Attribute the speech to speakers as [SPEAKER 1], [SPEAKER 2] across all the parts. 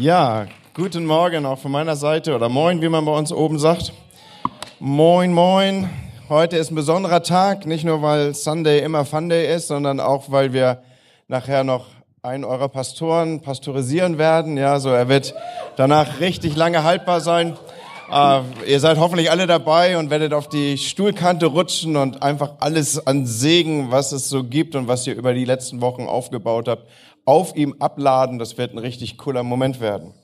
[SPEAKER 1] Ja, guten Morgen auch von meiner Seite oder moin, wie man bei uns oben sagt. Moin, moin. Heute ist ein besonderer Tag, nicht nur weil Sunday immer Fun Day ist, sondern auch weil wir nachher noch einen eurer Pastoren pastorisieren werden. Ja, so er wird danach richtig lange haltbar sein. Uh, ihr seid hoffentlich alle dabei und werdet auf die Stuhlkante rutschen und einfach alles an Segen, was es so gibt und was ihr über die letzten Wochen aufgebaut habt, auf ihm abladen. Das wird ein richtig cooler Moment werden.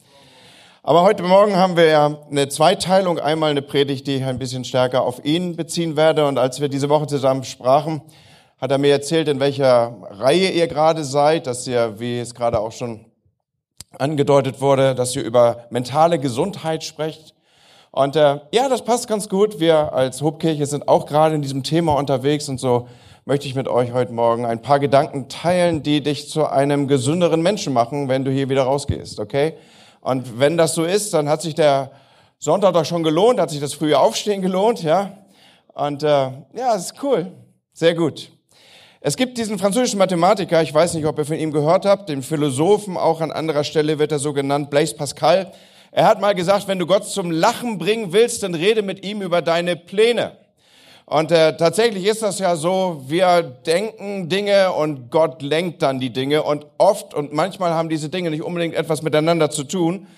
[SPEAKER 1] Aber heute Morgen haben wir ja eine Zweiteilung. Einmal eine Predigt, die ich ein bisschen stärker auf ihn beziehen werde. Und als wir diese Woche zusammen sprachen, hat er mir erzählt, in welcher Reihe ihr gerade seid, dass ihr, wie es gerade auch schon angedeutet wurde, dass ihr über mentale Gesundheit sprecht. Und äh, ja, das passt ganz gut. Wir als Hobkirche sind auch gerade in diesem Thema unterwegs und so möchte ich mit euch heute Morgen ein paar Gedanken teilen, die dich zu einem gesünderen Menschen machen, wenn du hier wieder rausgehst, okay? Und wenn das so ist, dann hat sich der Sonntag doch schon gelohnt, hat sich das frühe Aufstehen gelohnt, ja? Und äh, ja, ist cool, sehr gut. Es gibt diesen französischen Mathematiker, ich weiß nicht, ob ihr von ihm gehört habt, den Philosophen, auch an anderer Stelle wird er so genannt, Blaise Pascal. Er hat mal gesagt, wenn du Gott zum Lachen bringen willst, dann rede mit ihm über deine Pläne. Und äh, tatsächlich ist das ja so, wir denken Dinge und Gott lenkt dann die Dinge. Und oft und manchmal haben diese Dinge nicht unbedingt etwas miteinander zu tun.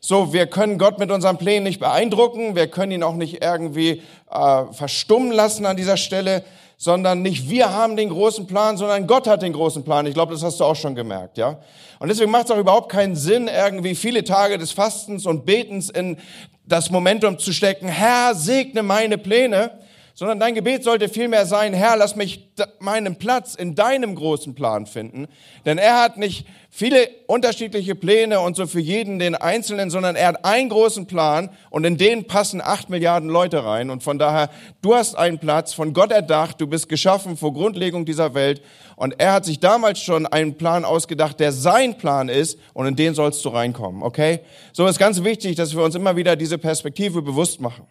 [SPEAKER 1] So, wir können Gott mit unseren Plänen nicht beeindrucken, wir können ihn auch nicht irgendwie äh, verstummen lassen an dieser Stelle, sondern nicht wir haben den großen Plan, sondern Gott hat den großen Plan. Ich glaube, das hast du auch schon gemerkt, ja. Und deswegen macht es auch überhaupt keinen Sinn, irgendwie viele Tage des Fastens und Betens in das Momentum zu stecken. Herr, segne meine Pläne, sondern dein Gebet sollte vielmehr sein, Herr, lass mich meinen Platz in deinem großen Plan finden. Denn er hat nicht viele unterschiedliche Pläne und so für jeden den Einzelnen, sondern er hat einen großen Plan und in den passen acht Milliarden Leute rein. Und von daher, du hast einen Platz, von Gott erdacht, du bist geschaffen vor Grundlegung dieser Welt. Und er hat sich damals schon einen Plan ausgedacht, der sein Plan ist und in den sollst du reinkommen, okay? So ist ganz wichtig, dass wir uns immer wieder diese Perspektive bewusst machen.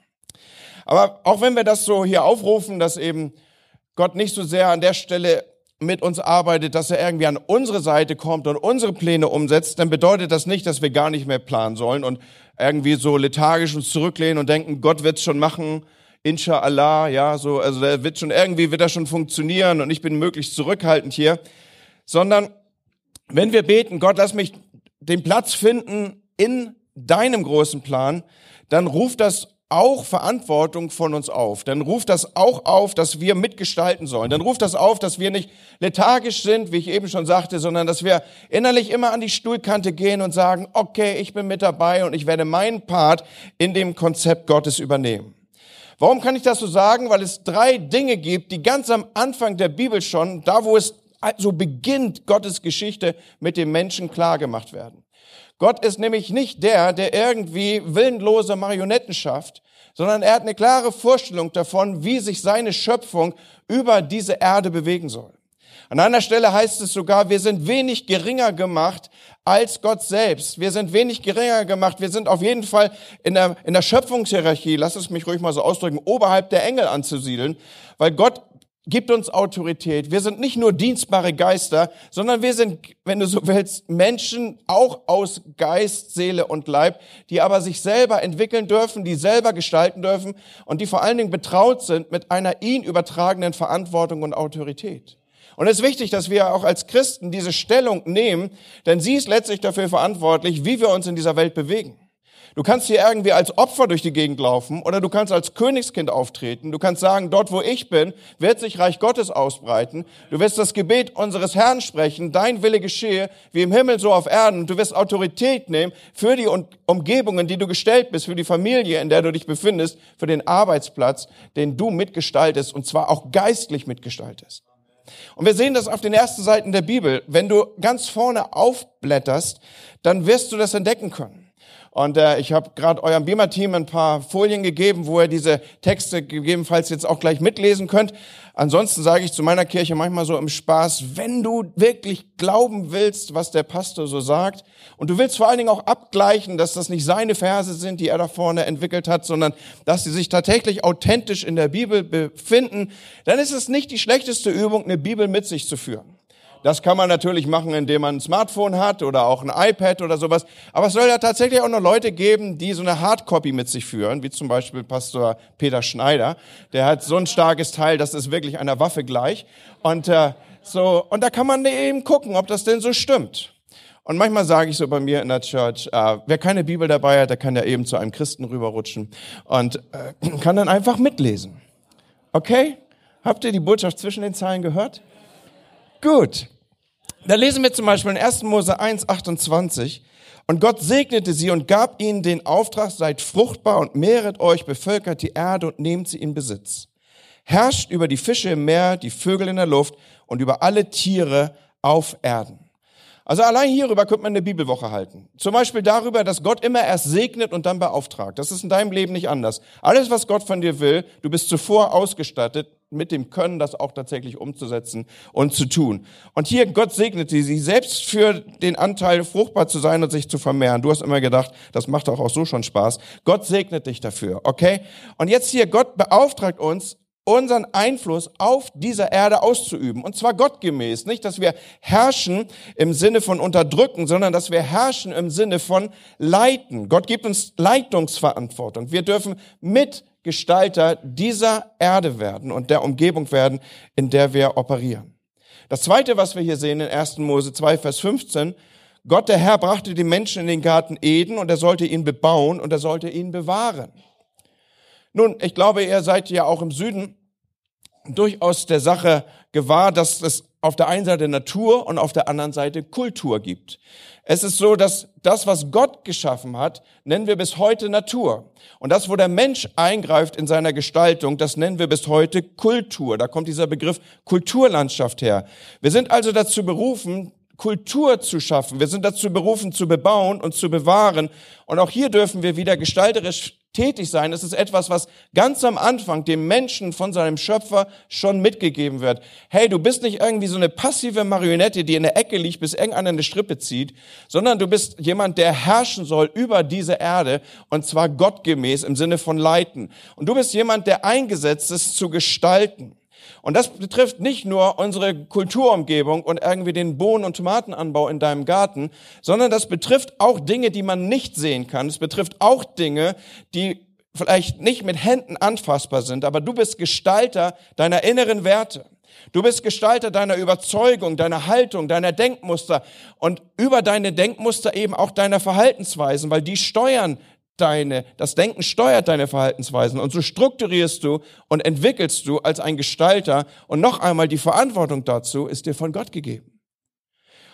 [SPEAKER 1] Aber auch wenn wir das so hier aufrufen, dass eben Gott nicht so sehr an der Stelle mit uns arbeitet, dass er irgendwie an unsere Seite kommt und unsere Pläne umsetzt, dann bedeutet das nicht, dass wir gar nicht mehr planen sollen und irgendwie so lethargisch uns zurücklehnen und denken, Gott wird's schon machen, inshallah, ja, so, also der wird schon irgendwie wird das schon funktionieren und ich bin möglichst zurückhaltend hier, sondern wenn wir beten, Gott, lass mich den Platz finden in deinem großen Plan, dann ruft das auch Verantwortung von uns auf. Dann ruft das auch auf, dass wir mitgestalten sollen. Dann ruft das auf, dass wir nicht lethargisch sind, wie ich eben schon sagte, sondern dass wir innerlich immer an die Stuhlkante gehen und sagen, okay, ich bin mit dabei und ich werde meinen Part in dem Konzept Gottes übernehmen. Warum kann ich das so sagen? Weil es drei Dinge gibt, die ganz am Anfang der Bibel schon, da wo es so beginnt, Gottes Geschichte mit dem Menschen klar gemacht werden. Gott ist nämlich nicht der, der irgendwie willenlose Marionetten schafft, sondern er hat eine klare Vorstellung davon, wie sich seine Schöpfung über diese Erde bewegen soll. An einer Stelle heißt es sogar, wir sind wenig geringer gemacht als Gott selbst. Wir sind wenig geringer gemacht. Wir sind auf jeden Fall in der, in der Schöpfungshierarchie, lass es mich ruhig mal so ausdrücken, oberhalb der Engel anzusiedeln, weil Gott gibt uns Autorität. Wir sind nicht nur dienstbare Geister, sondern wir sind, wenn du so willst, Menschen auch aus Geist, Seele und Leib, die aber sich selber entwickeln dürfen, die selber gestalten dürfen und die vor allen Dingen betraut sind mit einer ihnen übertragenen Verantwortung und Autorität. Und es ist wichtig, dass wir auch als Christen diese Stellung nehmen, denn sie ist letztlich dafür verantwortlich, wie wir uns in dieser Welt bewegen. Du kannst hier irgendwie als Opfer durch die Gegend laufen oder du kannst als Königskind auftreten. Du kannst sagen, dort wo ich bin, wird sich Reich Gottes ausbreiten. Du wirst das Gebet unseres Herrn sprechen, dein Wille geschehe, wie im Himmel so auf Erden. Du wirst Autorität nehmen für die Umgebungen, die du gestellt bist, für die Familie, in der du dich befindest, für den Arbeitsplatz, den du mitgestaltest und zwar auch geistlich mitgestaltest. Und wir sehen das auf den ersten Seiten der Bibel. Wenn du ganz vorne aufblätterst, dann wirst du das entdecken können. Und äh, ich habe gerade eurem Beamer-Team ein paar Folien gegeben, wo ihr diese Texte gegebenenfalls jetzt auch gleich mitlesen könnt. Ansonsten sage ich zu meiner Kirche manchmal so im Spaß, wenn du wirklich glauben willst, was der Pastor so sagt, und du willst vor allen Dingen auch abgleichen, dass das nicht seine Verse sind, die er da vorne entwickelt hat, sondern dass sie sich tatsächlich authentisch in der Bibel befinden, dann ist es nicht die schlechteste Übung, eine Bibel mit sich zu führen. Das kann man natürlich machen, indem man ein Smartphone hat oder auch ein iPad oder sowas. Aber es soll ja tatsächlich auch noch Leute geben, die so eine Hardcopy mit sich führen, wie zum Beispiel Pastor Peter Schneider. Der hat so ein starkes Teil, das ist wirklich einer Waffe gleich. Und äh, so und da kann man eben gucken, ob das denn so stimmt. Und manchmal sage ich so bei mir in der Church, äh, wer keine Bibel dabei hat, der kann ja eben zu einem Christen rüberrutschen und äh, kann dann einfach mitlesen. Okay? Habt ihr die Botschaft zwischen den Zeilen gehört? Gut. Da lesen wir zum Beispiel in 1. Mose 1, 28. Und Gott segnete sie und gab ihnen den Auftrag, seid fruchtbar und mehret euch, bevölkert die Erde und nehmt sie in Besitz. Herrscht über die Fische im Meer, die Vögel in der Luft und über alle Tiere auf Erden. Also allein hierüber könnte man eine Bibelwoche halten. Zum Beispiel darüber, dass Gott immer erst segnet und dann beauftragt. Das ist in deinem Leben nicht anders. Alles, was Gott von dir will, du bist zuvor ausgestattet mit dem Können, das auch tatsächlich umzusetzen und zu tun. Und hier, Gott segnete sie selbst für den Anteil, fruchtbar zu sein und sich zu vermehren. Du hast immer gedacht, das macht doch auch so schon Spaß. Gott segnet dich dafür, okay? Und jetzt hier, Gott beauftragt uns, unseren Einfluss auf dieser Erde auszuüben. Und zwar gottgemäß. Nicht, dass wir herrschen im Sinne von unterdrücken, sondern dass wir herrschen im Sinne von leiten. Gott gibt uns Leitungsverantwortung. Wir dürfen Mitgestalter dieser Erde werden und der Umgebung werden, in der wir operieren. Das zweite, was wir hier sehen in 1. Mose 2, Vers 15, Gott der Herr brachte die Menschen in den Garten Eden und er sollte ihn bebauen und er sollte ihn bewahren. Nun, ich glaube, ihr seid ja auch im Süden durchaus der Sache gewahr, dass es auf der einen Seite Natur und auf der anderen Seite Kultur gibt. Es ist so, dass das, was Gott geschaffen hat, nennen wir bis heute Natur. Und das, wo der Mensch eingreift in seiner Gestaltung, das nennen wir bis heute Kultur. Da kommt dieser Begriff Kulturlandschaft her. Wir sind also dazu berufen, Kultur zu schaffen. Wir sind dazu berufen, zu bebauen und zu bewahren. Und auch hier dürfen wir wieder gestalterisch tätig sein. Es ist etwas, was ganz am Anfang dem Menschen von seinem Schöpfer schon mitgegeben wird. Hey, du bist nicht irgendwie so eine passive Marionette, die in der Ecke liegt, bis irgendeiner eine Strippe zieht, sondern du bist jemand, der herrschen soll über diese Erde und zwar gottgemäß im Sinne von leiten. Und du bist jemand, der eingesetzt ist zu gestalten. Und das betrifft nicht nur unsere Kulturumgebung und irgendwie den Bohnen- und Tomatenanbau in deinem Garten, sondern das betrifft auch Dinge, die man nicht sehen kann. Es betrifft auch Dinge, die vielleicht nicht mit Händen anfassbar sind, aber du bist Gestalter deiner inneren Werte. Du bist Gestalter deiner Überzeugung, deiner Haltung, deiner Denkmuster und über deine Denkmuster eben auch deiner Verhaltensweisen, weil die steuern deine, das Denken steuert deine Verhaltensweisen und so strukturierst du und entwickelst du als ein Gestalter und noch einmal die Verantwortung dazu ist dir von Gott gegeben.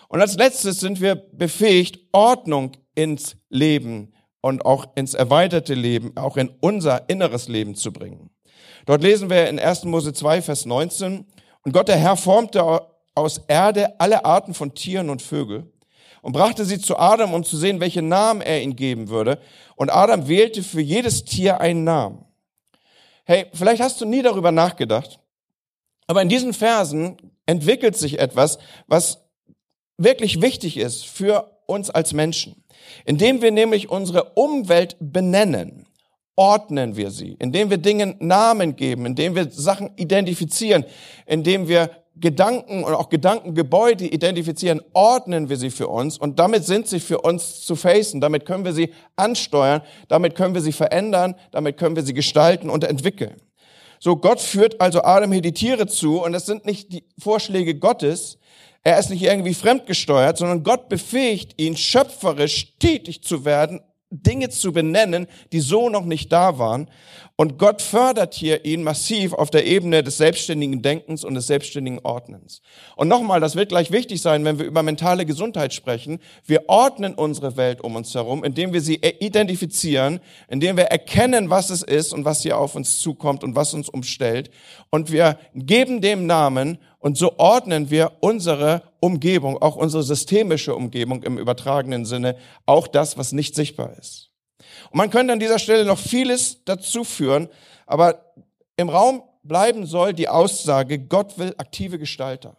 [SPEAKER 1] Und als letztes sind wir befähigt, Ordnung ins Leben und auch ins erweiterte Leben, auch in unser inneres Leben zu bringen. Dort lesen wir in 1. Mose 2, Vers 19, und Gott der Herr formte aus Erde alle Arten von Tieren und Vögeln und brachte sie zu Adam, um zu sehen, welchen Namen er ihnen geben würde. Und Adam wählte für jedes Tier einen Namen. Hey, vielleicht hast du nie darüber nachgedacht, aber in diesen Versen entwickelt sich etwas, was wirklich wichtig ist für uns als Menschen. Indem wir nämlich unsere Umwelt benennen, ordnen wir sie, indem wir Dingen Namen geben, indem wir Sachen identifizieren, indem wir Gedanken und auch Gedankengebäude identifizieren, ordnen wir sie für uns und damit sind sie für uns zu facen, damit können wir sie ansteuern, damit können wir sie verändern, damit können wir sie gestalten und entwickeln. So, Gott führt also Adam hier die Tiere zu und das sind nicht die Vorschläge Gottes, er ist nicht irgendwie fremdgesteuert, sondern Gott befähigt ihn, schöpferisch tätig zu werden Dinge zu benennen, die so noch nicht da waren. Und Gott fördert hier ihn massiv auf der Ebene des selbstständigen Denkens und des selbstständigen Ordnens. Und nochmal, das wird gleich wichtig sein, wenn wir über mentale Gesundheit sprechen. Wir ordnen unsere Welt um uns herum, indem wir sie identifizieren, indem wir erkennen, was es ist und was hier auf uns zukommt und was uns umstellt. Und wir geben dem Namen und so ordnen wir unsere Umgebung, auch unsere systemische Umgebung im übertragenen Sinne, auch das, was nicht sichtbar ist. Und man könnte an dieser Stelle noch vieles dazu führen, aber im Raum bleiben soll die Aussage, Gott will aktive Gestalter.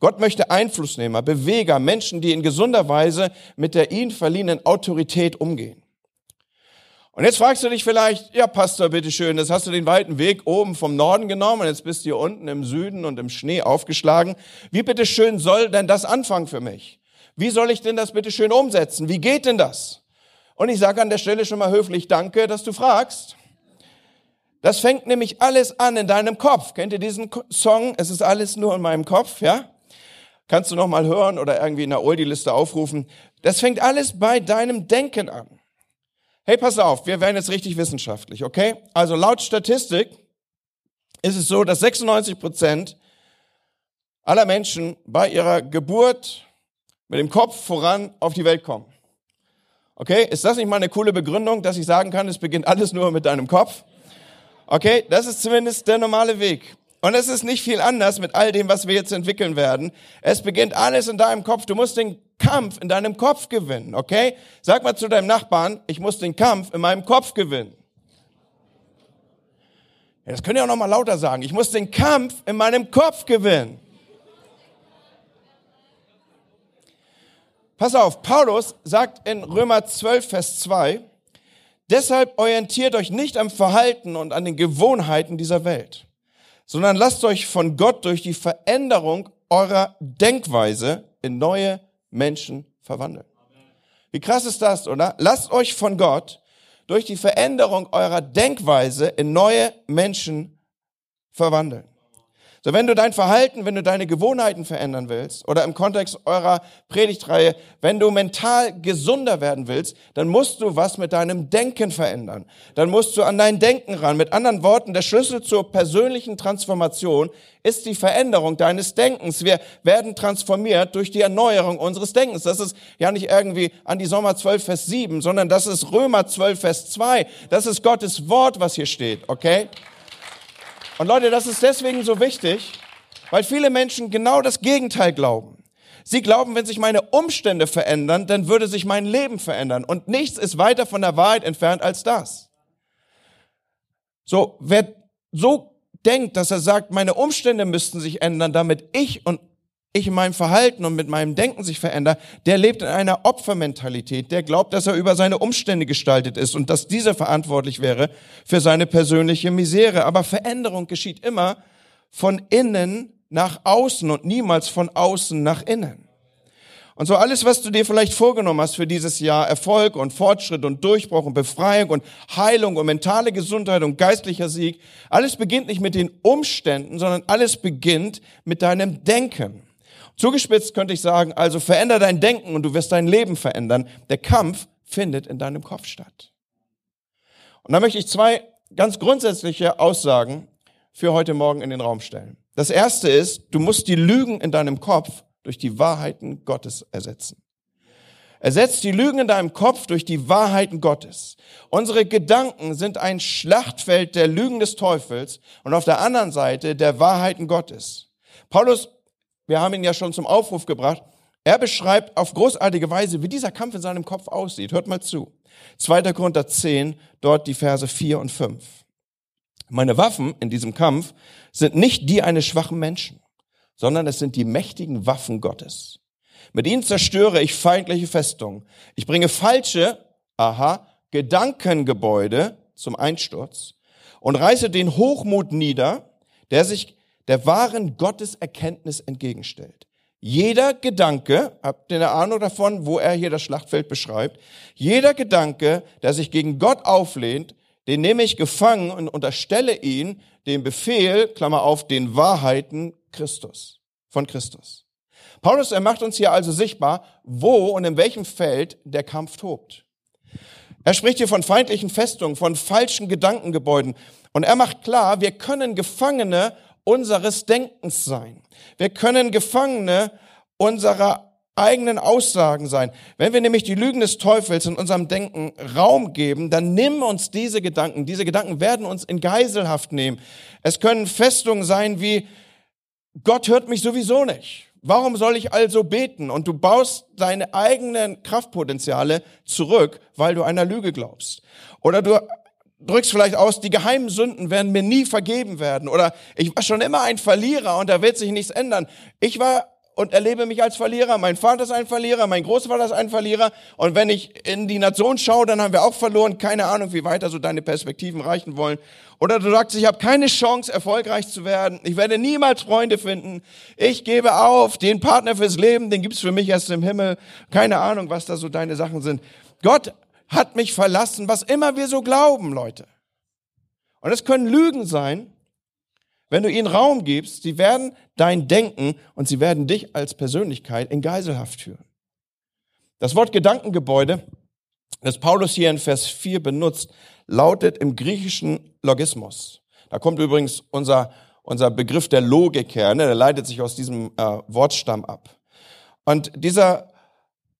[SPEAKER 1] Gott möchte Einflussnehmer, Beweger, Menschen, die in gesunder Weise mit der ihnen verliehenen Autorität umgehen. Und jetzt fragst du dich vielleicht, ja Pastor, bitteschön, das hast du den weiten Weg oben vom Norden genommen und jetzt bist du hier unten im Süden und im Schnee aufgeschlagen. Wie bitteschön soll denn das anfangen für mich? Wie soll ich denn das bitteschön umsetzen? Wie geht denn das? Und ich sage an der Stelle schon mal höflich Danke, dass du fragst. Das fängt nämlich alles an in deinem Kopf. Kennt ihr diesen Song? Es ist alles nur in meinem Kopf, ja? Kannst du noch mal hören oder irgendwie in der Oldie-Liste aufrufen. Das fängt alles bei deinem Denken an. Hey, pass auf, wir werden jetzt richtig wissenschaftlich, okay? Also laut Statistik ist es so, dass 96 Prozent aller Menschen bei ihrer Geburt mit dem Kopf voran auf die Welt kommen. Okay, ist das nicht mal eine coole Begründung, dass ich sagen kann, es beginnt alles nur mit deinem Kopf? Okay, das ist zumindest der normale Weg. Und es ist nicht viel anders mit all dem, was wir jetzt entwickeln werden. Es beginnt alles in deinem Kopf. Du musst den Kampf in deinem Kopf gewinnen, okay? Sag mal zu deinem Nachbarn, ich muss den Kampf in meinem Kopf gewinnen. Ja, das könnt ihr auch noch mal lauter sagen. Ich muss den Kampf in meinem Kopf gewinnen. Pass auf, Paulus sagt in Römer 12, Vers 2, deshalb orientiert euch nicht am Verhalten und an den Gewohnheiten dieser Welt, sondern lasst euch von Gott durch die Veränderung eurer Denkweise in neue Menschen verwandeln. Wie krass ist das, oder? Lasst euch von Gott durch die Veränderung eurer Denkweise in neue Menschen verwandeln. So, wenn du dein Verhalten, wenn du deine Gewohnheiten verändern willst, oder im Kontext eurer Predigtreihe, wenn du mental gesunder werden willst, dann musst du was mit deinem Denken verändern. Dann musst du an dein Denken ran. Mit anderen Worten, der Schlüssel zur persönlichen Transformation ist die Veränderung deines Denkens. Wir werden transformiert durch die Erneuerung unseres Denkens. Das ist ja nicht irgendwie an die Sommer 12, Vers 7, sondern das ist Römer 12, Vers 2. Das ist Gottes Wort, was hier steht, okay? Und Leute, das ist deswegen so wichtig, weil viele Menschen genau das Gegenteil glauben. Sie glauben, wenn sich meine Umstände verändern, dann würde sich mein Leben verändern. Und nichts ist weiter von der Wahrheit entfernt als das. So, wer so denkt, dass er sagt, meine Umstände müssten sich ändern, damit ich und ich in meinem Verhalten und mit meinem Denken sich verändere, der lebt in einer Opfermentalität, der glaubt, dass er über seine Umstände gestaltet ist und dass dieser verantwortlich wäre für seine persönliche Misere. Aber Veränderung geschieht immer von innen nach außen und niemals von außen nach innen. Und so alles, was du dir vielleicht vorgenommen hast für dieses Jahr, Erfolg und Fortschritt und Durchbruch und Befreiung und Heilung und mentale Gesundheit und geistlicher Sieg, alles beginnt nicht mit den Umständen, sondern alles beginnt mit deinem Denken. Zugespitzt könnte ich sagen, also veränder dein Denken und du wirst dein Leben verändern. Der Kampf findet in deinem Kopf statt. Und da möchte ich zwei ganz grundsätzliche Aussagen für heute Morgen in den Raum stellen. Das erste ist, du musst die Lügen in deinem Kopf durch die Wahrheiten Gottes ersetzen. Ersetzt die Lügen in deinem Kopf durch die Wahrheiten Gottes. Unsere Gedanken sind ein Schlachtfeld der Lügen des Teufels und auf der anderen Seite der Wahrheiten Gottes. Paulus wir haben ihn ja schon zum Aufruf gebracht. Er beschreibt auf großartige Weise, wie dieser Kampf in seinem Kopf aussieht. Hört mal zu. 2. Korinther 10, dort die Verse 4 und 5. Meine Waffen in diesem Kampf sind nicht die eines schwachen Menschen, sondern es sind die mächtigen Waffen Gottes. Mit ihnen zerstöre ich feindliche Festungen. Ich bringe falsche, aha, Gedankengebäude zum Einsturz und reiße den Hochmut nieder, der sich der wahren Gotteserkenntnis entgegenstellt. Jeder Gedanke, habt ihr eine Ahnung davon, wo er hier das Schlachtfeld beschreibt? Jeder Gedanke, der sich gegen Gott auflehnt, den nehme ich gefangen und unterstelle ihn dem Befehl, Klammer auf, den Wahrheiten Christus, von Christus. Paulus, er macht uns hier also sichtbar, wo und in welchem Feld der Kampf tobt. Er spricht hier von feindlichen Festungen, von falschen Gedankengebäuden. Und er macht klar, wir können Gefangene unseres Denkens sein. Wir können Gefangene unserer eigenen Aussagen sein. Wenn wir nämlich die Lügen des Teufels in unserem Denken Raum geben, dann nimm uns diese Gedanken. Diese Gedanken werden uns in Geiselhaft nehmen. Es können Festungen sein wie, Gott hört mich sowieso nicht. Warum soll ich also beten? Und du baust deine eigenen Kraftpotenziale zurück, weil du einer Lüge glaubst. Oder du drückst vielleicht aus, die geheimen Sünden werden mir nie vergeben werden. Oder ich war schon immer ein Verlierer und da wird sich nichts ändern. Ich war und erlebe mich als Verlierer. Mein Vater ist ein Verlierer, mein Großvater ist ein Verlierer. Und wenn ich in die Nation schaue, dann haben wir auch verloren. Keine Ahnung, wie weiter so deine Perspektiven reichen wollen. Oder du sagst, ich habe keine Chance, erfolgreich zu werden. Ich werde niemals Freunde finden. Ich gebe auf. Den Partner fürs Leben, den gibt's für mich erst im Himmel. Keine Ahnung, was da so deine Sachen sind. Gott hat mich verlassen, was immer wir so glauben, Leute. Und es können Lügen sein, wenn du ihnen Raum gibst, sie werden dein Denken und sie werden dich als Persönlichkeit in Geiselhaft führen. Das Wort Gedankengebäude, das Paulus hier in Vers 4 benutzt, lautet im griechischen Logismus. Da kommt übrigens unser, unser Begriff der Logik her, ne? der leitet sich aus diesem äh, Wortstamm ab. Und dieser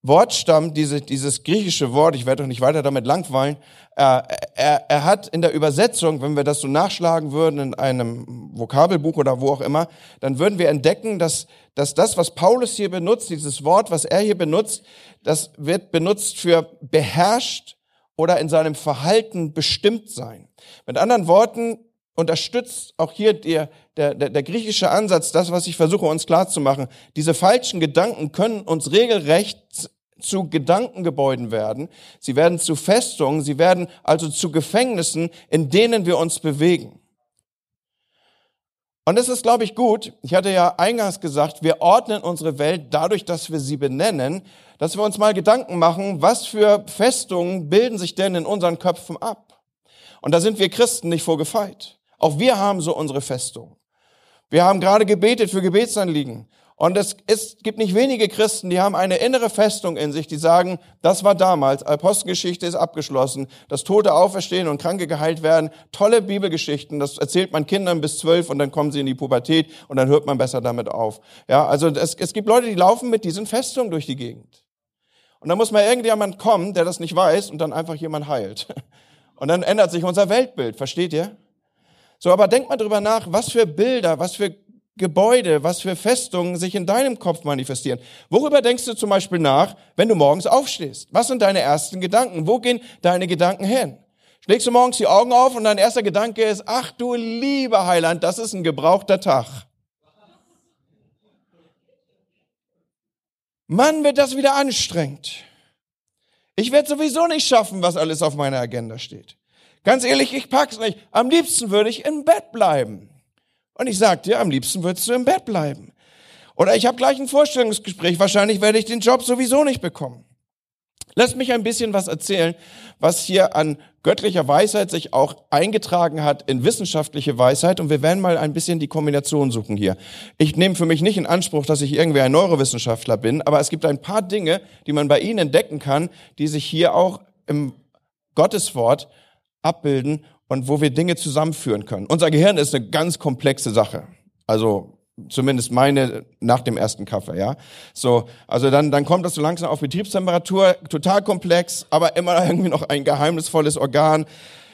[SPEAKER 1] Wortstamm, diese, dieses griechische Wort, ich werde doch nicht weiter damit langweilen, äh, er, er hat in der Übersetzung, wenn wir das so nachschlagen würden in einem Vokabelbuch oder wo auch immer, dann würden wir entdecken, dass, dass das, was Paulus hier benutzt, dieses Wort, was er hier benutzt, das wird benutzt für beherrscht oder in seinem Verhalten bestimmt sein. Mit anderen Worten, unterstützt auch hier der, der, der griechische Ansatz, das, was ich versuche uns klarzumachen. Diese falschen Gedanken können uns regelrecht zu Gedankengebäuden werden. Sie werden zu Festungen, sie werden also zu Gefängnissen, in denen wir uns bewegen. Und es ist, glaube ich, gut. Ich hatte ja eingangs gesagt, wir ordnen unsere Welt dadurch, dass wir sie benennen, dass wir uns mal Gedanken machen, was für Festungen bilden sich denn in unseren Köpfen ab? Und da sind wir Christen nicht vorgefeit. Auch wir haben so unsere Festung. Wir haben gerade gebetet für Gebetsanliegen. Und es, es gibt nicht wenige Christen, die haben eine innere Festung in sich, die sagen, das war damals, Apostelgeschichte ist abgeschlossen, das Tote auferstehen und Kranke geheilt werden, tolle Bibelgeschichten, das erzählt man Kindern bis zwölf und dann kommen sie in die Pubertät und dann hört man besser damit auf. Ja, also es, es gibt Leute, die laufen mit diesen Festungen durch die Gegend. Und dann muss mal irgendjemand kommen, der das nicht weiß und dann einfach jemand heilt. Und dann ändert sich unser Weltbild, versteht ihr? So, aber denk mal drüber nach, was für Bilder, was für Gebäude, was für Festungen sich in deinem Kopf manifestieren. Worüber denkst du zum Beispiel nach, wenn du morgens aufstehst? Was sind deine ersten Gedanken? Wo gehen deine Gedanken hin? Schlägst du morgens die Augen auf und dein erster Gedanke ist, ach du lieber Heiland, das ist ein gebrauchter Tag. Mann, wird das wieder anstrengend. Ich werde sowieso nicht schaffen, was alles auf meiner Agenda steht. Ganz ehrlich, ich pack's nicht. Am liebsten würde ich im Bett bleiben. Und ich sag dir, am liebsten würdest du im Bett bleiben. Oder ich habe gleich ein Vorstellungsgespräch, wahrscheinlich werde ich den Job sowieso nicht bekommen. Lass mich ein bisschen was erzählen, was hier an göttlicher Weisheit sich auch eingetragen hat in wissenschaftliche Weisheit. Und wir werden mal ein bisschen die Kombination suchen hier. Ich nehme für mich nicht in Anspruch, dass ich irgendwie ein Neurowissenschaftler bin, aber es gibt ein paar Dinge, die man bei Ihnen entdecken kann, die sich hier auch im Gotteswort abbilden und wo wir Dinge zusammenführen können. Unser Gehirn ist eine ganz komplexe Sache. Also zumindest meine nach dem ersten Kaffee, ja. So, also dann dann kommt das so langsam auf Betriebstemperatur, total komplex, aber immer irgendwie noch ein geheimnisvolles Organ.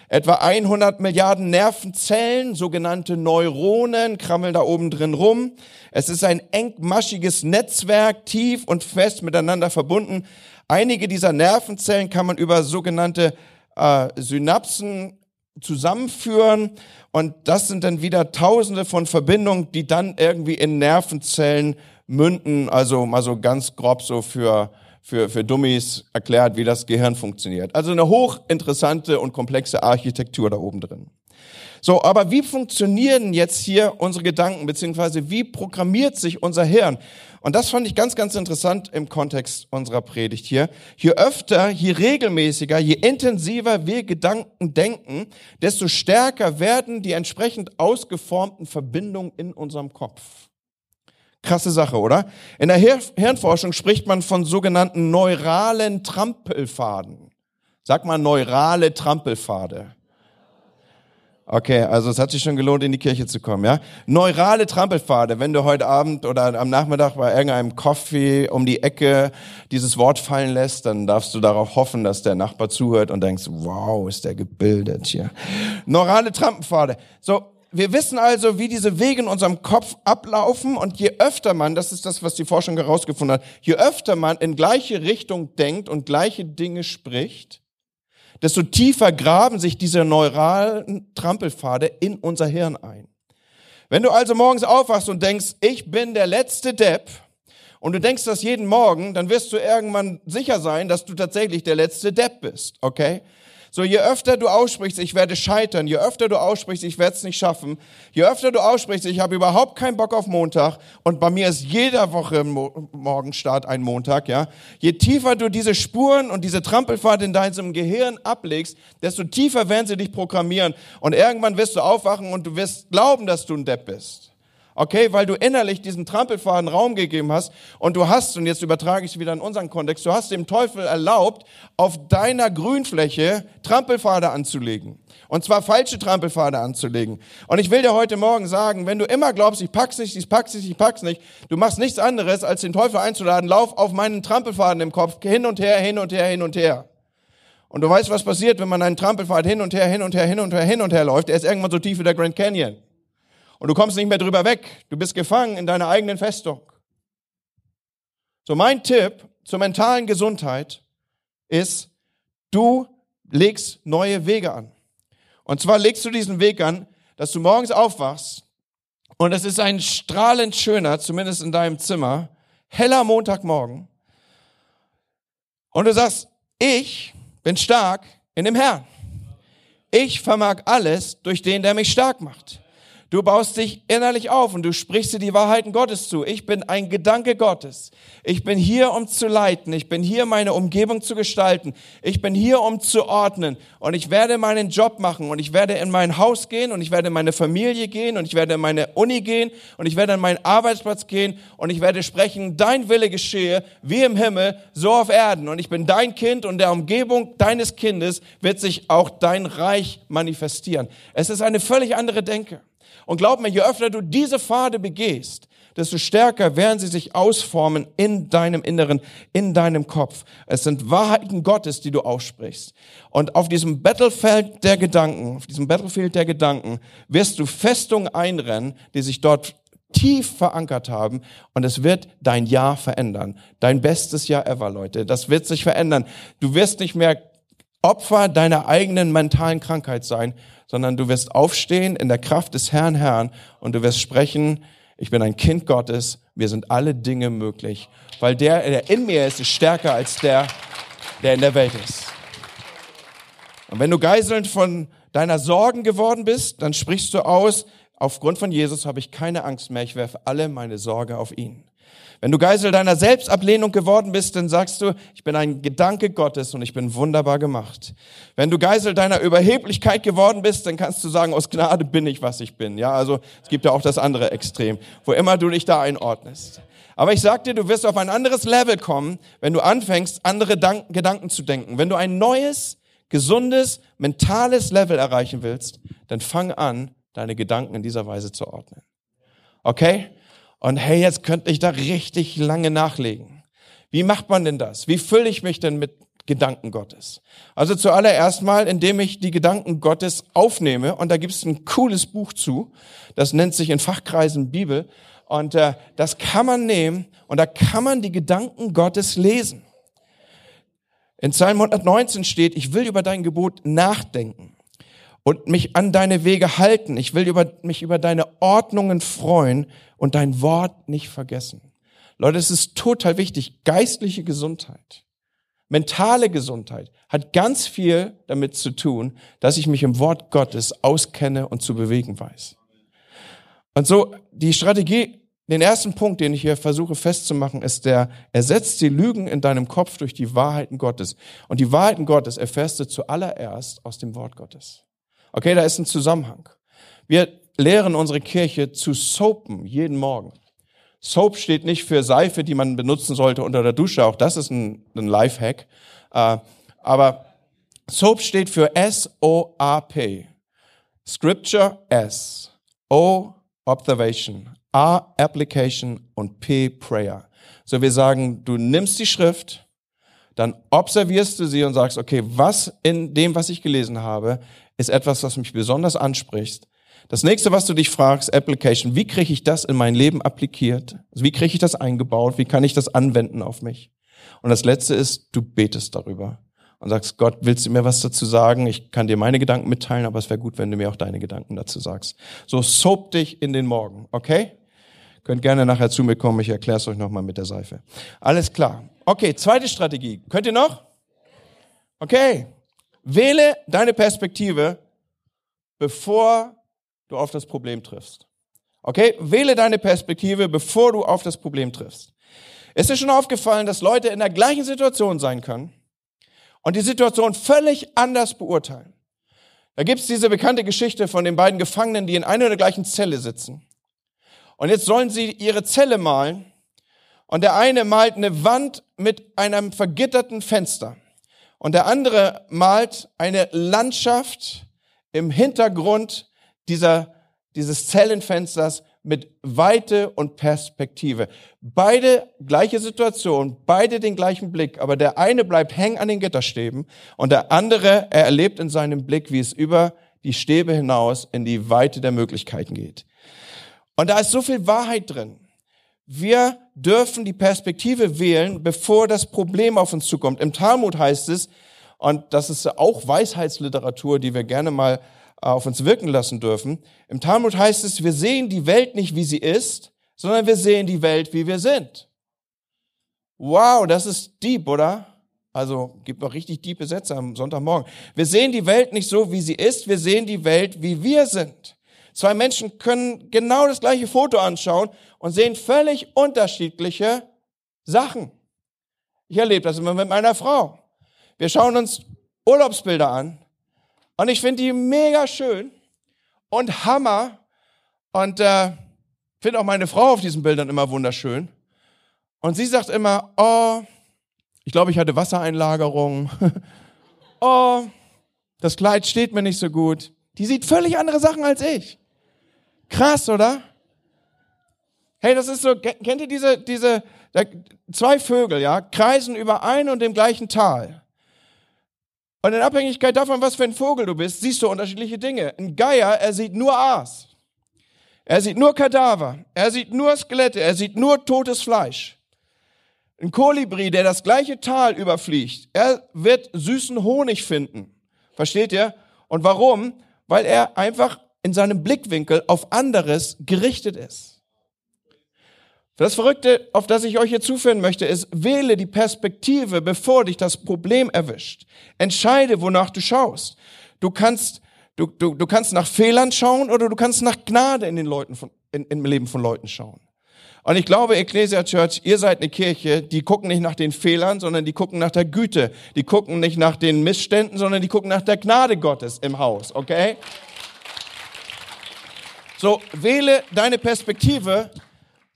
[SPEAKER 1] Etwa 100 Milliarden Nervenzellen, sogenannte Neuronen, krammeln da oben drin rum. Es ist ein engmaschiges Netzwerk, tief und fest miteinander verbunden. Einige dieser Nervenzellen kann man über sogenannte äh, Synapsen zusammenführen und das sind dann wieder tausende von Verbindungen, die dann irgendwie in Nervenzellen münden, also mal so ganz grob so für für, für Dummies erklärt, wie das Gehirn funktioniert. Also eine hochinteressante und komplexe Architektur da oben drin. So, aber wie funktionieren jetzt hier unsere Gedanken, beziehungsweise wie programmiert sich unser Hirn? Und das fand ich ganz, ganz interessant im Kontext unserer Predigt hier. Je öfter, je regelmäßiger, je intensiver wir Gedanken denken, desto stärker werden die entsprechend ausgeformten Verbindungen in unserem Kopf. Krasse Sache, oder? In der Hirnforschung spricht man von sogenannten neuralen Trampelfaden. Sag mal neurale Trampelfade. Okay, also es hat sich schon gelohnt, in die Kirche zu kommen, ja? Neurale Trampelpfade, wenn du heute Abend oder am Nachmittag bei irgendeinem Coffee um die Ecke dieses Wort fallen lässt, dann darfst du darauf hoffen, dass der Nachbar zuhört und denkst, wow, ist der gebildet hier. Neurale Trampelpfade. So, wir wissen also, wie diese Wege in unserem Kopf ablaufen und je öfter man, das ist das, was die Forschung herausgefunden hat, je öfter man in gleiche Richtung denkt und gleiche Dinge spricht, desto tiefer graben sich diese neuralen Trampelpfade in unser Hirn ein. Wenn du also morgens aufwachst und denkst, ich bin der letzte Depp, und du denkst das jeden Morgen, dann wirst du irgendwann sicher sein, dass du tatsächlich der letzte Depp bist, okay? So, je öfter du aussprichst, ich werde scheitern, je öfter du aussprichst, ich werde es nicht schaffen, je öfter du aussprichst, ich habe überhaupt keinen Bock auf Montag und bei mir ist jeder Woche Mo Morgenstart ein Montag, ja. Je tiefer du diese Spuren und diese Trampelfahrt in deinem Gehirn ablegst, desto tiefer werden sie dich programmieren und irgendwann wirst du aufwachen und du wirst glauben, dass du ein Depp bist. Okay, weil du innerlich diesen Trampelfaden Raum gegeben hast und du hast, und jetzt übertrage ich es wieder in unseren Kontext, du hast dem Teufel erlaubt, auf deiner Grünfläche Trampelfade anzulegen. Und zwar falsche Trampelfade anzulegen. Und ich will dir heute Morgen sagen, wenn du immer glaubst, ich pack's nicht, ich pack's nicht, ich pack's nicht, du machst nichts anderes, als den Teufel einzuladen, lauf auf meinen Trampelfaden im Kopf, hin und her, hin und her, hin und her. Und du weißt, was passiert, wenn man einen Trampelfad hin und her, hin und her, hin und her, hin und her läuft. Er ist irgendwann so tief wie der Grand Canyon. Und du kommst nicht mehr drüber weg. Du bist gefangen in deiner eigenen Festung. So mein Tipp zur mentalen Gesundheit ist, du legst neue Wege an. Und zwar legst du diesen Weg an, dass du morgens aufwachst und es ist ein strahlend schöner, zumindest in deinem Zimmer, heller Montagmorgen. Und du sagst, ich bin stark in dem Herrn. Ich vermag alles durch den, der mich stark macht. Du baust dich innerlich auf und du sprichst dir die Wahrheiten Gottes zu. Ich bin ein Gedanke Gottes. Ich bin hier, um zu leiten. Ich bin hier, meine Umgebung zu gestalten. Ich bin hier, um zu ordnen. Und ich werde meinen Job machen und ich werde in mein Haus gehen und ich werde in meine Familie gehen und ich werde in meine Uni gehen und ich werde an meinen Arbeitsplatz gehen und ich werde sprechen, dein Wille geschehe, wie im Himmel, so auf Erden. Und ich bin dein Kind und der Umgebung deines Kindes wird sich auch dein Reich manifestieren. Es ist eine völlig andere Denke. Und glaub mir, je öfter du diese Pfade begehst, desto stärker werden sie sich ausformen in deinem Inneren, in deinem Kopf. Es sind Wahrheiten Gottes, die du aussprichst. Und auf diesem Battlefield der Gedanken, auf diesem Battlefield der Gedanken, wirst du Festungen einrennen, die sich dort tief verankert haben und es wird dein Jahr verändern. Dein bestes Jahr ever, Leute. Das wird sich verändern. Du wirst nicht mehr Opfer deiner eigenen mentalen Krankheit sein, sondern du wirst aufstehen in der Kraft des Herrn Herrn und du wirst sprechen, ich bin ein Kind Gottes, mir sind alle Dinge möglich, weil der, der in mir ist, ist stärker als der, der in der Welt ist. Und wenn du geiselnd von deiner Sorgen geworden bist, dann sprichst du aus, aufgrund von Jesus habe ich keine Angst mehr, ich werfe alle meine Sorge auf ihn. Wenn du Geisel deiner Selbstablehnung geworden bist, dann sagst du, ich bin ein Gedanke Gottes und ich bin wunderbar gemacht. Wenn du Geisel deiner Überheblichkeit geworden bist, dann kannst du sagen, aus Gnade bin ich, was ich bin. Ja, also es gibt ja auch das andere Extrem, wo immer du dich da einordnest. Aber ich sag dir, du wirst auf ein anderes Level kommen, wenn du anfängst, andere Dank Gedanken zu denken. Wenn du ein neues, gesundes, mentales Level erreichen willst, dann fang an, deine Gedanken in dieser Weise zu ordnen. Okay? Und hey, jetzt könnte ich da richtig lange nachlegen. Wie macht man denn das? Wie fülle ich mich denn mit Gedanken Gottes? Also zuallererst mal, indem ich die Gedanken Gottes aufnehme. Und da gibt es ein cooles Buch zu. Das nennt sich in Fachkreisen Bibel. Und äh, das kann man nehmen und da kann man die Gedanken Gottes lesen. In Psalm 119 steht, ich will über dein Gebot nachdenken und mich an deine Wege halten. Ich will über, mich über deine Ordnungen freuen und dein Wort nicht vergessen. Leute, es ist total wichtig. Geistliche Gesundheit, mentale Gesundheit hat ganz viel damit zu tun, dass ich mich im Wort Gottes auskenne und zu bewegen weiß. Und so die Strategie, den ersten Punkt, den ich hier versuche festzumachen, ist der, ersetzt die Lügen in deinem Kopf durch die Wahrheiten Gottes. Und die Wahrheiten Gottes erfährst du zuallererst aus dem Wort Gottes. Okay, da ist ein Zusammenhang. Wir lehren unsere Kirche zu soapen jeden Morgen. Soap steht nicht für Seife, die man benutzen sollte unter der Dusche. Auch das ist ein, ein Lifehack. Äh, aber Soap steht für S-O-A-P. Scripture S. O Observation. A Application und P Prayer. So wir sagen, du nimmst die Schrift, dann observierst du sie und sagst, okay, was in dem, was ich gelesen habe, ist etwas, was mich besonders anspricht. Das nächste, was du dich fragst, Application, wie kriege ich das in mein Leben applikiert? Also wie kriege ich das eingebaut? Wie kann ich das anwenden auf mich? Und das letzte ist, du betest darüber und sagst, Gott, willst du mir was dazu sagen? Ich kann dir meine Gedanken mitteilen, aber es wäre gut, wenn du mir auch deine Gedanken dazu sagst. So soap dich in den Morgen, okay? Könnt gerne nachher zu mir kommen, ich erkläre es euch nochmal mit der Seife. Alles klar. Okay, zweite Strategie. Könnt ihr noch? Okay. Wähle deine Perspektive, bevor du auf das Problem triffst. Okay? Wähle deine Perspektive, bevor du auf das Problem triffst. Ist dir schon aufgefallen, dass Leute in der gleichen Situation sein können und die Situation völlig anders beurteilen? Da gibt's diese bekannte Geschichte von den beiden Gefangenen, die in einer oder gleichen Zelle sitzen. Und jetzt sollen sie ihre Zelle malen. Und der eine malt eine Wand mit einem vergitterten Fenster. Und der andere malt eine Landschaft im Hintergrund dieser, dieses Zellenfensters mit Weite und Perspektive. Beide gleiche Situation, beide den gleichen Blick, aber der eine bleibt hängen an den Gitterstäben und der andere, er erlebt in seinem Blick, wie es über die Stäbe hinaus in die Weite der Möglichkeiten geht. Und da ist so viel Wahrheit drin. Wir dürfen die Perspektive wählen, bevor das Problem auf uns zukommt. Im Talmud heißt es, und das ist auch Weisheitsliteratur, die wir gerne mal auf uns wirken lassen dürfen. Im Talmud heißt es, wir sehen die Welt nicht, wie sie ist, sondern wir sehen die Welt, wie wir sind. Wow, das ist deep, oder? Also gibt noch richtig diepe Sätze am Sonntagmorgen. Wir sehen die Welt nicht so, wie sie ist, wir sehen die Welt, wie wir sind. Zwei Menschen können genau das gleiche Foto anschauen und sehen völlig unterschiedliche Sachen. Ich erlebe das immer mit meiner Frau. Wir schauen uns Urlaubsbilder an und ich finde die mega schön und Hammer. Und äh, finde auch meine Frau auf diesen Bildern immer wunderschön. Und sie sagt immer, oh, ich glaube, ich hatte Wassereinlagerung. oh, das Kleid steht mir nicht so gut. Die sieht völlig andere Sachen als ich. Krass, oder? Hey, das ist so, kennt ihr diese, diese, zwei Vögel, ja, kreisen über ein und dem gleichen Tal. Und in Abhängigkeit davon, was für ein Vogel du bist, siehst du unterschiedliche Dinge. Ein Geier, er sieht nur Aas. Er sieht nur Kadaver. Er sieht nur Skelette. Er sieht nur totes Fleisch. Ein Kolibri, der das gleiche Tal überfliegt, er wird süßen Honig finden. Versteht ihr? Und warum? Weil er einfach in seinem Blickwinkel auf anderes gerichtet ist. Das Verrückte, auf das ich euch hier zuführen möchte, ist, wähle die Perspektive, bevor dich das Problem erwischt. Entscheide, wonach du schaust. Du kannst, du, du, du kannst nach Fehlern schauen oder du kannst nach Gnade in den Leuten von, in, im Leben von Leuten schauen. Und ich glaube, Ecclesia Church, ihr seid eine Kirche, die gucken nicht nach den Fehlern, sondern die gucken nach der Güte. Die gucken nicht nach den Missständen, sondern die gucken nach der Gnade Gottes im Haus, okay? So, wähle deine Perspektive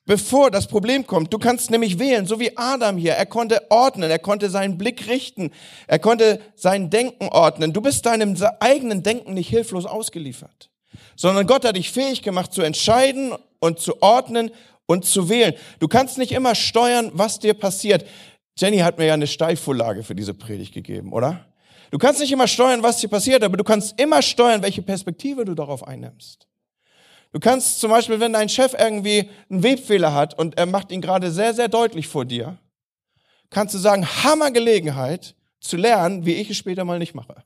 [SPEAKER 1] bevor das Problem kommt. Du kannst nämlich wählen, so wie Adam hier. Er konnte ordnen, er konnte seinen Blick richten, er konnte sein Denken ordnen. Du bist deinem eigenen Denken nicht hilflos ausgeliefert, sondern Gott hat dich fähig gemacht zu entscheiden und zu ordnen und zu wählen. Du kannst nicht immer steuern, was dir passiert. Jenny hat mir ja eine Steilvorlage für diese Predigt gegeben, oder? Du kannst nicht immer steuern, was dir passiert, aber du kannst immer steuern, welche Perspektive du darauf einnimmst. Du kannst zum Beispiel, wenn dein Chef irgendwie einen Webfehler hat und er macht ihn gerade sehr, sehr deutlich vor dir, kannst du sagen, Hammergelegenheit zu lernen, wie ich es später mal nicht mache.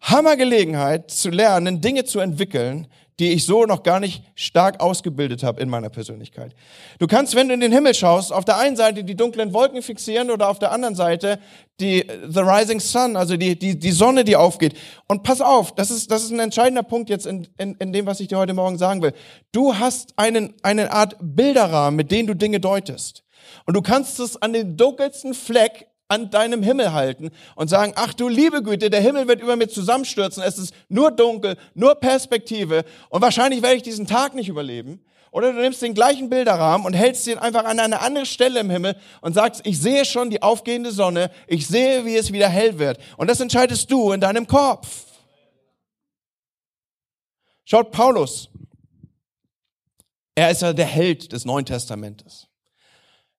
[SPEAKER 1] Hammergelegenheit zu lernen, Dinge zu entwickeln, die ich so noch gar nicht stark ausgebildet habe in meiner Persönlichkeit. Du kannst, wenn du in den Himmel schaust, auf der einen Seite die dunklen Wolken fixieren oder auf der anderen Seite die the rising sun, also die die die Sonne, die aufgeht. Und pass auf, das ist das ist ein entscheidender Punkt jetzt in, in, in dem, was ich dir heute Morgen sagen will. Du hast einen eine Art Bilderrahmen, mit dem du Dinge deutest. Und du kannst es an den dunkelsten Fleck an deinem Himmel halten und sagen, ach du liebe Güte, der Himmel wird über mir zusammenstürzen, es ist nur dunkel, nur Perspektive und wahrscheinlich werde ich diesen Tag nicht überleben. Oder du nimmst den gleichen Bilderrahmen und hältst ihn einfach an eine andere Stelle im Himmel und sagst, ich sehe schon die aufgehende Sonne, ich sehe, wie es wieder hell wird. Und das entscheidest du in deinem Kopf. Schaut Paulus. Er ist ja der Held des Neuen Testamentes.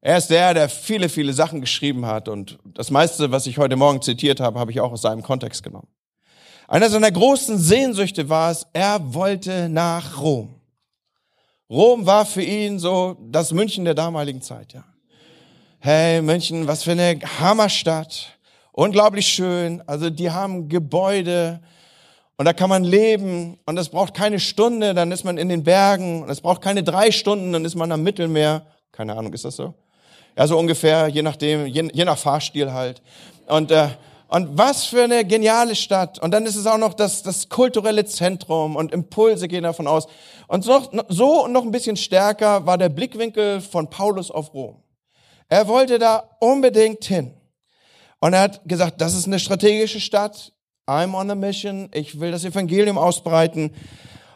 [SPEAKER 1] Er ist der, der viele, viele Sachen geschrieben hat und das meiste, was ich heute Morgen zitiert habe, habe ich auch aus seinem Kontext genommen. Einer seiner großen Sehnsüchte war es, er wollte nach Rom. Rom war für ihn so das München der damaligen Zeit, ja. Hey, München, was für eine Hammerstadt. Unglaublich schön. Also die haben Gebäude Und da kann man leben und es braucht keine Stunde, dann ist man in den Bergen. Und es braucht keine drei Stunden, dann ist man am Mittelmeer. Keine Ahnung, ist das so? Ja, so ungefähr, je nachdem, je, je nach Fahrstil halt. Und, äh, und was für eine geniale Stadt. Und dann ist es auch noch das, das kulturelle Zentrum und Impulse gehen davon aus. Und so, so und noch ein bisschen stärker war der Blickwinkel von Paulus auf Rom. Er wollte da unbedingt hin. Und er hat gesagt, das ist eine strategische Stadt. I'm on a mission. Ich will das Evangelium ausbreiten.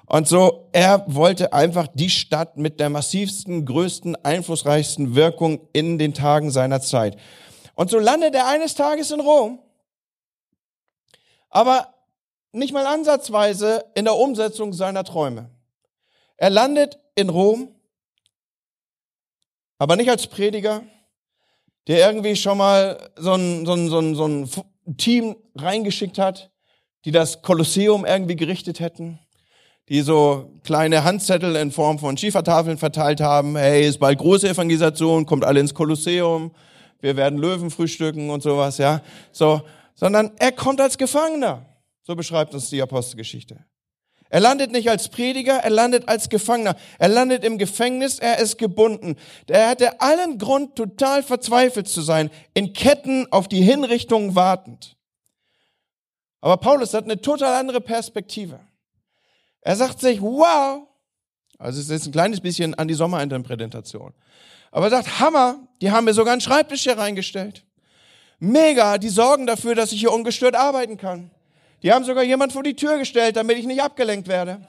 [SPEAKER 1] Und so, er wollte einfach die Stadt mit der massivsten, größten, einflussreichsten Wirkung in den Tagen seiner Zeit. Und so landet er eines Tages in Rom, aber nicht mal ansatzweise in der Umsetzung seiner Träume. Er landet in Rom, aber nicht als Prediger, der irgendwie schon mal so ein, so ein, so ein, so ein Team reingeschickt hat, die das Kolosseum irgendwie gerichtet hätten, die so kleine Handzettel in Form von Schiefertafeln verteilt haben. Hey, ist bald große Evangelisation, kommt alle ins Kolosseum, wir werden Löwen frühstücken und sowas, ja. So, sondern er kommt als Gefangener. So beschreibt uns die Apostelgeschichte. Er landet nicht als Prediger, er landet als Gefangener. Er landet im Gefängnis, er ist gebunden. Er hatte allen Grund, total verzweifelt zu sein, in Ketten auf die Hinrichtung wartend. Aber Paulus hat eine total andere Perspektive. Er sagt sich, wow, also es ist ein kleines bisschen an die Sommerinterpretation. Aber er sagt, Hammer, die haben mir sogar einen Schreibtisch hier reingestellt. Mega, die sorgen dafür, dass ich hier ungestört arbeiten kann. Die haben sogar jemand vor die Tür gestellt, damit ich nicht abgelenkt werde.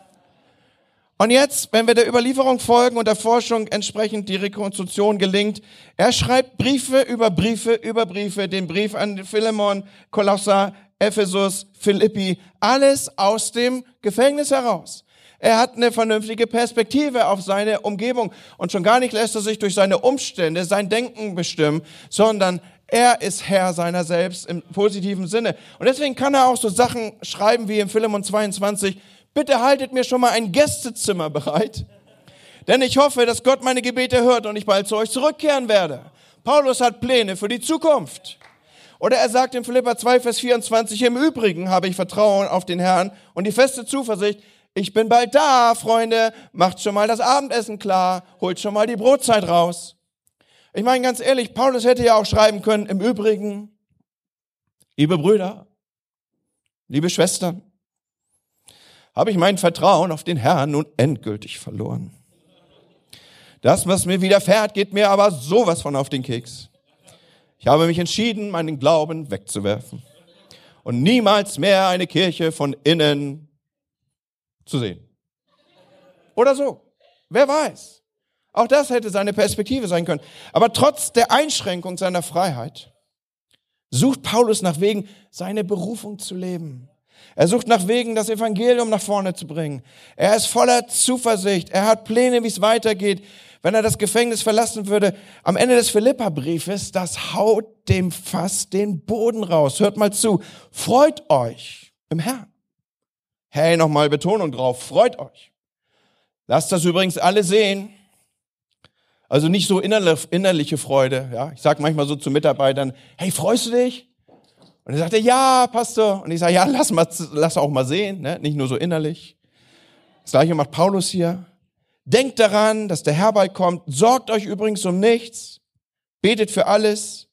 [SPEAKER 1] Und jetzt, wenn wir der Überlieferung folgen und der Forschung entsprechend die Rekonstruktion gelingt, er schreibt Briefe über Briefe über Briefe, den Brief an Philemon, Kolosser, Ephesus, Philippi, alles aus dem Gefängnis heraus. Er hat eine vernünftige Perspektive auf seine Umgebung und schon gar nicht lässt er sich durch seine Umstände sein Denken bestimmen, sondern er ist Herr seiner selbst im positiven Sinne. Und deswegen kann er auch so Sachen schreiben wie im Philemon 22, bitte haltet mir schon mal ein Gästezimmer bereit, denn ich hoffe, dass Gott meine Gebete hört und ich bald zu euch zurückkehren werde. Paulus hat Pläne für die Zukunft. Oder er sagt in Philippa 2, Vers 24, im Übrigen habe ich Vertrauen auf den Herrn und die feste Zuversicht, ich bin bald da, Freunde, macht schon mal das Abendessen klar, holt schon mal die Brotzeit raus. Ich meine ganz ehrlich, Paulus hätte ja auch schreiben können, im Übrigen, liebe Brüder, liebe Schwestern, habe ich mein Vertrauen auf den Herrn nun endgültig verloren. Das, was mir widerfährt, geht mir aber sowas von auf den Keks. Ich habe mich entschieden, meinen Glauben wegzuwerfen und niemals mehr eine Kirche von innen zu sehen. Oder so. Wer weiß. Auch das hätte seine Perspektive sein können. Aber trotz der Einschränkung seiner Freiheit sucht Paulus nach Wegen, seine Berufung zu leben. Er sucht nach Wegen, das Evangelium nach vorne zu bringen. Er ist voller Zuversicht. Er hat Pläne, wie es weitergeht. Wenn er das Gefängnis verlassen würde, am Ende des Philippa-Briefes, das haut dem Fass den Boden raus. Hört mal zu. Freut euch im Herrn. Hey, nochmal Betonung drauf. Freut euch. Lasst das übrigens alle sehen. Also nicht so innerliche Freude. Ja, ich sage manchmal so zu Mitarbeitern: Hey, freust du dich? Und er sagte, ja, Pastor. Und ich sage, ja, lass, mal, lass auch mal sehen, ne? nicht nur so innerlich. Das gleiche macht Paulus hier. Denkt daran, dass der Herr bald kommt. Sorgt euch übrigens um nichts. Betet für alles.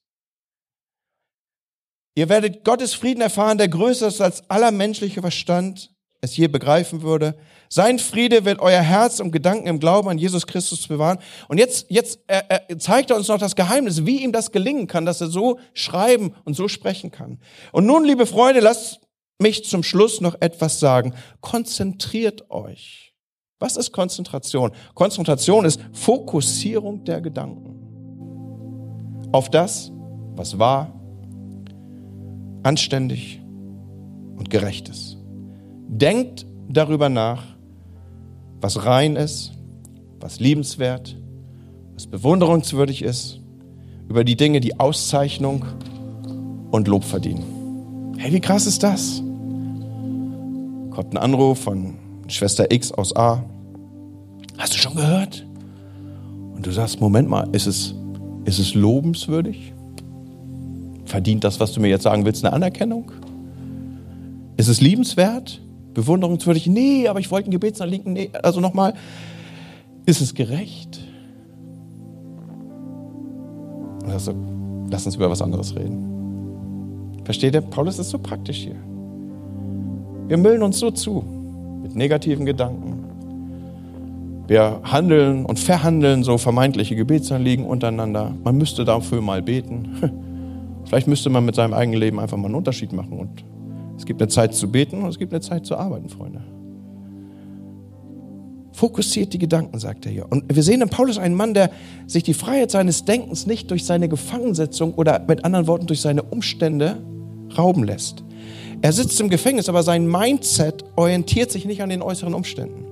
[SPEAKER 1] Ihr werdet Gottes Frieden erfahren, der größer ist als aller menschliche Verstand es je begreifen würde. Sein Friede wird euer Herz und Gedanken im Glauben an Jesus Christus bewahren. Und jetzt, jetzt er, er zeigt er uns noch das Geheimnis, wie ihm das gelingen kann, dass er so schreiben und so sprechen kann. Und nun, liebe Freunde, lasst mich zum Schluss noch etwas sagen. Konzentriert euch. Was ist Konzentration? Konzentration ist Fokussierung der Gedanken auf das, was wahr, anständig und gerecht ist. Denkt darüber nach, was rein ist, was liebenswert, was bewunderungswürdig ist, über die Dinge, die Auszeichnung und Lob verdienen. Hey, wie krass ist das? Kommt ein Anruf von Schwester X aus A. Hast du schon gehört? Und du sagst, Moment mal, ist es, ist es lobenswürdig? Verdient das, was du mir jetzt sagen willst, eine Anerkennung? Ist es liebenswert? bewunderungswürdig? Nee, aber ich wollte ein Gebetsanliegen. Nee, also nochmal, ist es gerecht? Also, lass uns über was anderes reden. Versteht ihr? Paulus ist so praktisch hier. Wir müllen uns so zu mit negativen Gedanken. Wir handeln und verhandeln so vermeintliche Gebetsanliegen untereinander. Man müsste dafür mal beten. Vielleicht müsste man mit seinem eigenen Leben einfach mal einen Unterschied machen. Und es gibt eine Zeit zu beten und es gibt eine Zeit zu arbeiten, Freunde. Fokussiert die Gedanken, sagt er hier. Und wir sehen in Paulus einen Mann, der sich die Freiheit seines Denkens nicht durch seine Gefangensetzung oder mit anderen Worten durch seine Umstände rauben lässt. Er sitzt im Gefängnis, aber sein Mindset orientiert sich nicht an den äußeren Umständen,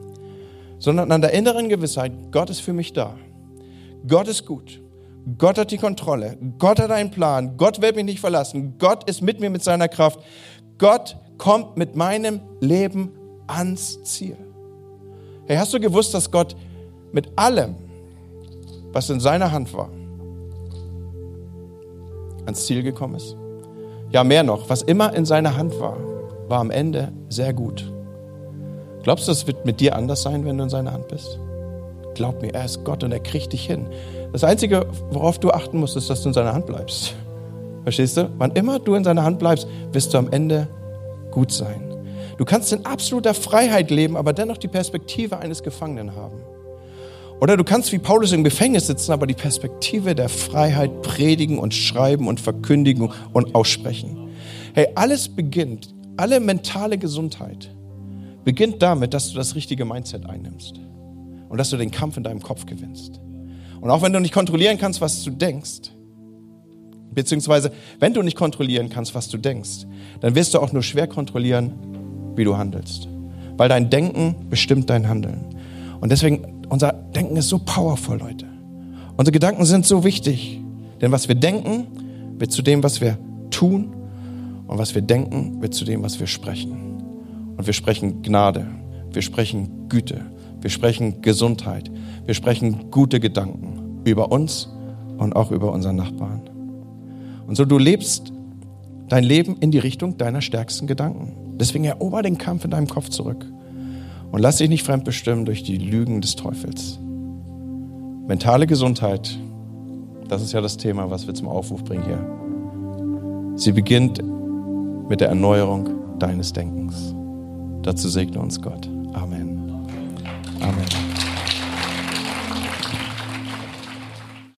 [SPEAKER 1] sondern an der inneren Gewissheit, Gott ist für mich da. Gott ist gut. Gott hat die Kontrolle. Gott hat einen Plan. Gott wird mich nicht verlassen. Gott ist mit mir mit seiner Kraft. Gott kommt mit meinem Leben ans Ziel. Hey, hast du gewusst, dass Gott mit allem, was in seiner Hand war, ans Ziel gekommen ist? Ja, mehr noch, was immer in seiner Hand war, war am Ende sehr gut. Glaubst du, es wird mit dir anders sein, wenn du in seiner Hand bist? Glaub mir, er ist Gott und er kriegt dich hin. Das Einzige, worauf du achten musst, ist, dass du in seiner Hand bleibst. Verstehst du? Wann immer du in seiner Hand bleibst, wirst du am Ende gut sein. Du kannst in absoluter Freiheit leben, aber dennoch die Perspektive eines Gefangenen haben. Oder du kannst wie Paulus im Gefängnis sitzen, aber die Perspektive der Freiheit predigen und schreiben und verkündigen und aussprechen. Hey, alles beginnt, alle mentale Gesundheit beginnt damit, dass du das richtige Mindset einnimmst und dass du den Kampf in deinem Kopf gewinnst. Und auch wenn du nicht kontrollieren kannst, was du denkst, beziehungsweise wenn du nicht kontrollieren kannst, was du denkst, dann wirst du auch nur schwer kontrollieren, wie du handelst. Weil dein Denken bestimmt dein Handeln. Und deswegen unser Denken ist so powerful, Leute. Unsere Gedanken sind so wichtig. Denn was wir denken, wird zu dem, was wir tun. Und was wir denken, wird zu dem, was wir sprechen. Und wir sprechen Gnade. Wir sprechen Güte. Wir sprechen Gesundheit. Wir sprechen gute Gedanken über uns und auch über unseren Nachbarn. Und so du lebst dein Leben in die Richtung deiner stärksten Gedanken. Deswegen erober den Kampf in deinem Kopf zurück. Und lass dich nicht fremdbestimmen durch die Lügen des Teufels. Mentale Gesundheit, das ist ja das Thema, was wir zum Aufruf bringen hier. Sie beginnt mit der Erneuerung deines Denkens. Dazu segne uns Gott. Amen. Amen.